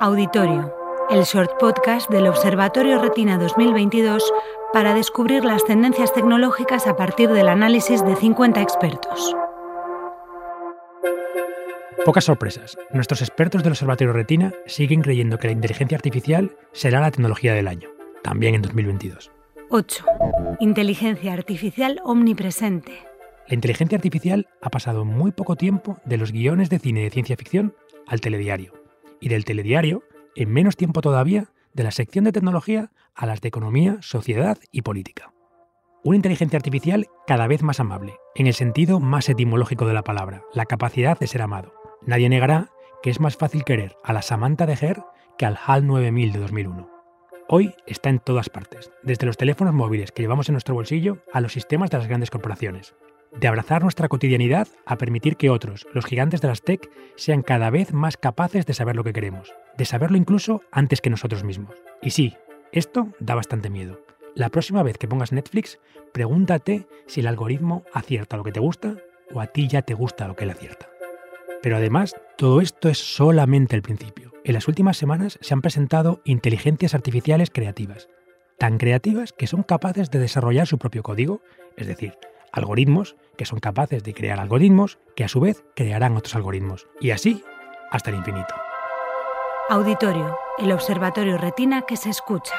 Auditorio, el short podcast del Observatorio Retina 2022 para descubrir las tendencias tecnológicas a partir del análisis de 50 expertos. Pocas sorpresas. Nuestros expertos del Observatorio Retina siguen creyendo que la inteligencia artificial será la tecnología del año, también en 2022. 8. Inteligencia artificial omnipresente. La inteligencia artificial ha pasado muy poco tiempo de los guiones de cine de ciencia ficción al telediario, y del telediario, en menos tiempo todavía, de la sección de tecnología a las de economía, sociedad y política. Una inteligencia artificial cada vez más amable, en el sentido más etimológico de la palabra, la capacidad de ser amado. Nadie negará que es más fácil querer a la Samantha de Her que al HAL 9000 de 2001. Hoy está en todas partes, desde los teléfonos móviles que llevamos en nuestro bolsillo a los sistemas de las grandes corporaciones de abrazar nuestra cotidianidad a permitir que otros, los gigantes de las tech, sean cada vez más capaces de saber lo que queremos, de saberlo incluso antes que nosotros mismos. Y sí, esto da bastante miedo. La próxima vez que pongas Netflix, pregúntate si el algoritmo acierta lo que te gusta o a ti ya te gusta lo que él acierta. Pero además, todo esto es solamente el principio. En las últimas semanas se han presentado inteligencias artificiales creativas, tan creativas que son capaces de desarrollar su propio código, es decir, algoritmos que son capaces de crear algoritmos que a su vez crearán otros algoritmos. Y así hasta el infinito. Auditorio, el observatorio retina que se escucha.